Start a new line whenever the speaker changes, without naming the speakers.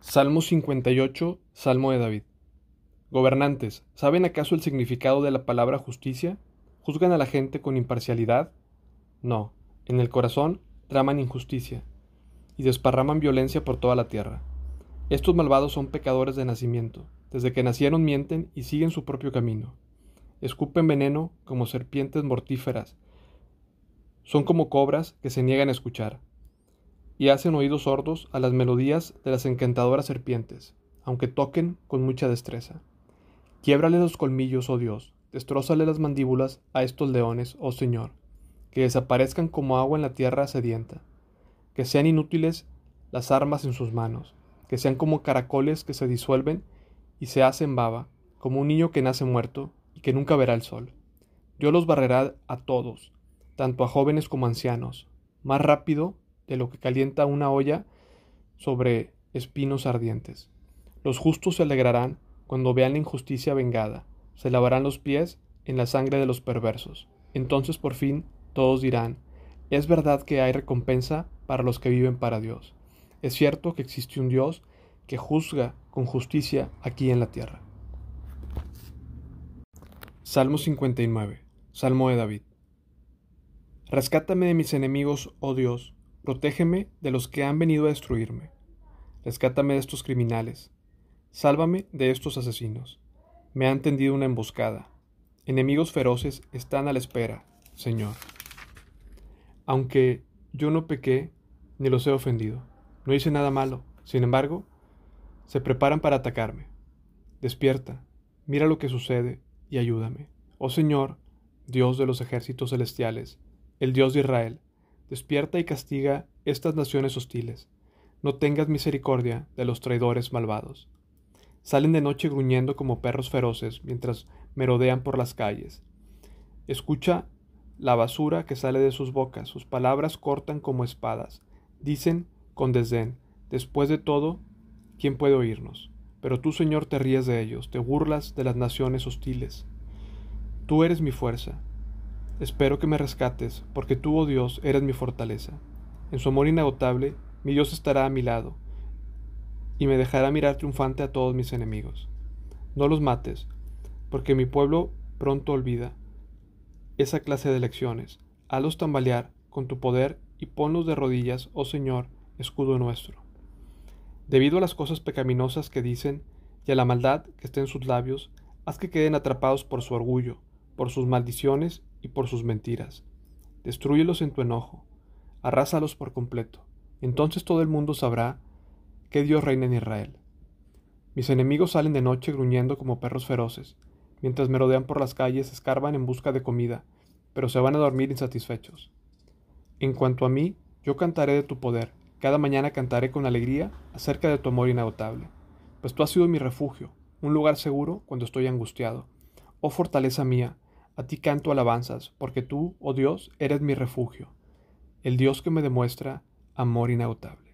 Salmo 58, Salmo de David. Gobernantes, ¿saben acaso el significado de la palabra justicia? ¿Juzgan a la gente con imparcialidad? No, en el corazón traman injusticia y desparraman violencia por toda la tierra. Estos malvados son pecadores de nacimiento, desde que nacieron mienten y siguen su propio camino. Escupen veneno como serpientes mortíferas, son como cobras que se niegan a escuchar y hacen oídos sordos a las melodías de las encantadoras serpientes, aunque toquen con mucha destreza. Quiebrale los colmillos, oh Dios, destrózale las mandíbulas a estos leones, oh Señor, que desaparezcan como agua en la tierra sedienta, que sean inútiles las armas en sus manos, que sean como caracoles que se disuelven y se hacen baba, como un niño que nace muerto y que nunca verá el sol. Dios los barrerá a todos, tanto a jóvenes como ancianos, más rápido de lo que calienta una olla sobre espinos ardientes. Los justos se alegrarán cuando vean la injusticia vengada, se lavarán los pies en la sangre de los perversos. Entonces por fin todos dirán, es verdad que hay recompensa para los que viven para Dios. Es cierto que existe un Dios que juzga con justicia aquí en la tierra. Salmo 59. Salmo de David. Rescátame de mis enemigos, oh Dios, Protégeme de los que han venido a destruirme. Rescátame de estos criminales. Sálvame de estos asesinos. Me han tendido una emboscada. Enemigos feroces están a la espera, Señor. Aunque yo no pequé ni los he ofendido, no hice nada malo, sin embargo, se preparan para atacarme. Despierta, mira lo que sucede y ayúdame. Oh Señor, Dios de los ejércitos celestiales, el Dios de Israel, despierta y castiga estas naciones hostiles. No tengas misericordia de los traidores malvados. Salen de noche gruñendo como perros feroces mientras merodean por las calles. Escucha la basura que sale de sus bocas, sus palabras cortan como espadas. Dicen con desdén, después de todo, ¿quién puede oírnos? Pero tú, Señor, te ríes de ellos, te burlas de las naciones hostiles. Tú eres mi fuerza, Espero que me rescates, porque tú, oh Dios, eres mi fortaleza. En su amor inagotable, mi Dios estará a mi lado, y me dejará mirar triunfante a todos mis enemigos. No los mates, porque mi pueblo pronto olvida esa clase de lecciones. Hazlos tambalear con tu poder y ponlos de rodillas, oh Señor, escudo nuestro. Debido a las cosas pecaminosas que dicen y a la maldad que está en sus labios, haz que queden atrapados por su orgullo, por sus maldiciones por sus mentiras. Destruyelos en tu enojo, arrásalos por completo. Entonces todo el mundo sabrá que Dios reina en Israel. Mis enemigos salen de noche gruñendo como perros feroces. Mientras me rodean por las calles, escarban en busca de comida, pero se van a dormir insatisfechos. En cuanto a mí, yo cantaré de tu poder. Cada mañana cantaré con alegría acerca de tu amor inagotable. Pues tú has sido mi refugio, un lugar seguro cuando estoy angustiado. Oh fortaleza mía, a ti canto alabanzas, porque tú, oh Dios, eres mi refugio, el Dios que me demuestra amor inagotable.